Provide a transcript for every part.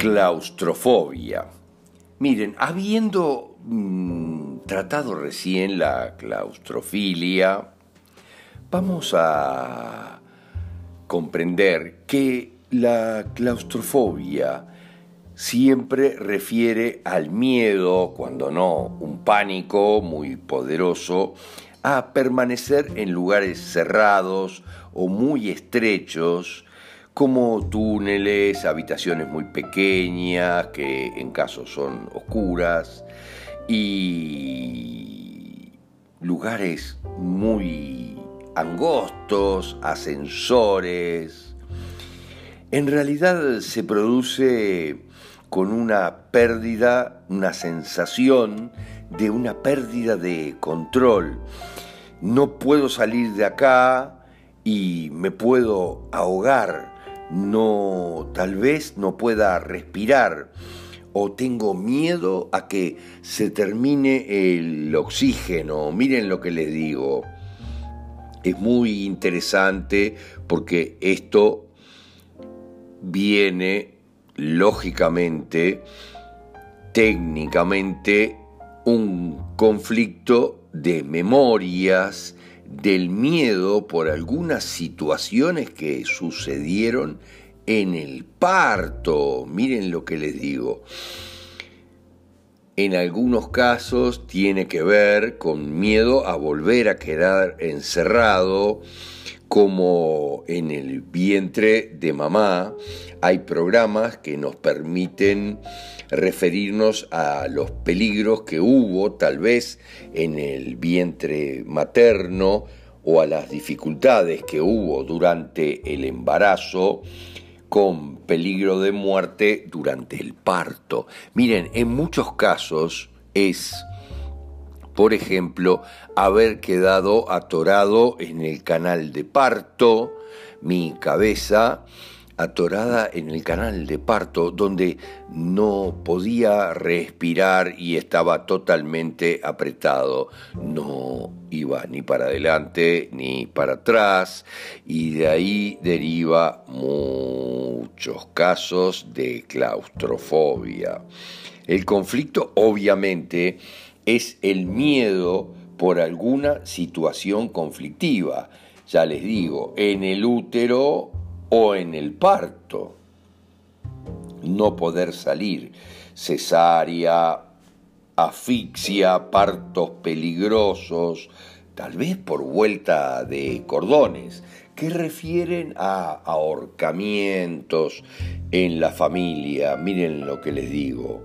claustrofobia. Miren, habiendo mm, tratado recién la claustrofilia, vamos a comprender que la claustrofobia siempre refiere al miedo, cuando no un pánico muy poderoso, a permanecer en lugares cerrados o muy estrechos, como túneles, habitaciones muy pequeñas, que en caso son oscuras, y lugares muy angostos, ascensores. En realidad se produce con una pérdida, una sensación de una pérdida de control. No puedo salir de acá y me puedo ahogar. No, tal vez no pueda respirar o tengo miedo a que se termine el oxígeno. Miren lo que les digo. Es muy interesante porque esto viene lógicamente, técnicamente, un conflicto de memorias, del miedo por algunas situaciones que sucedieron en el parto. Miren lo que les digo. En algunos casos tiene que ver con miedo a volver a quedar encerrado, como en el vientre de mamá hay programas que nos permiten referirnos a los peligros que hubo tal vez en el vientre materno o a las dificultades que hubo durante el embarazo con peligro de muerte durante el parto. Miren, en muchos casos es por ejemplo, haber quedado atorado en el canal de parto, mi cabeza atorada en el canal de parto, donde no podía respirar y estaba totalmente apretado. No iba ni para adelante ni para atrás y de ahí deriva muchos casos de claustrofobia. El conflicto obviamente es el miedo por alguna situación conflictiva, ya les digo, en el útero o en el parto. No poder salir, cesárea, asfixia, partos peligrosos, tal vez por vuelta de cordones, que refieren a ahorcamientos en la familia. Miren lo que les digo.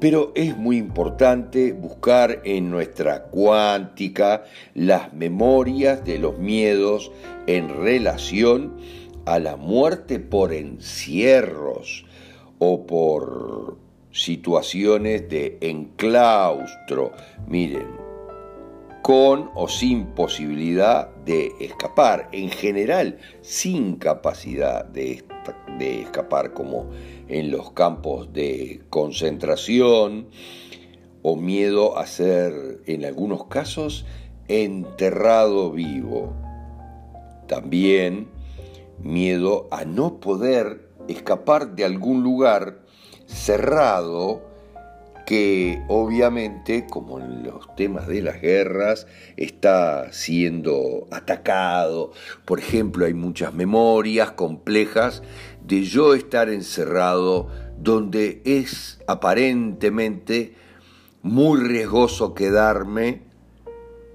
Pero es muy importante buscar en nuestra cuántica las memorias de los miedos en relación a la muerte por encierros o por situaciones de enclaustro. Miren, con o sin posibilidad de escapar, en general sin capacidad de, escapar como en los campos de concentración o miedo a ser, en algunos casos, enterrado vivo. También miedo a no poder escapar de algún lugar cerrado que obviamente, como en los temas de las guerras, está siendo atacado. Por ejemplo, hay muchas memorias complejas de yo estar encerrado donde es aparentemente muy riesgoso quedarme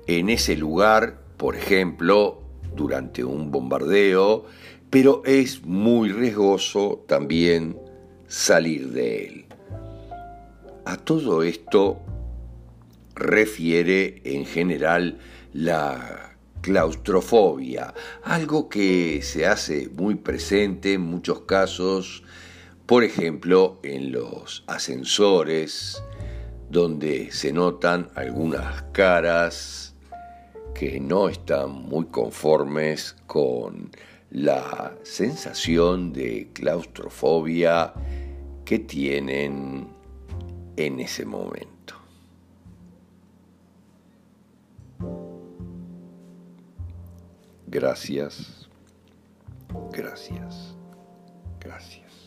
en ese lugar, por ejemplo, durante un bombardeo, pero es muy riesgoso también salir de él. A todo esto refiere en general la claustrofobia, algo que se hace muy presente en muchos casos, por ejemplo en los ascensores, donde se notan algunas caras que no están muy conformes con la sensación de claustrofobia que tienen en ese momento. Gracias, gracias, gracias.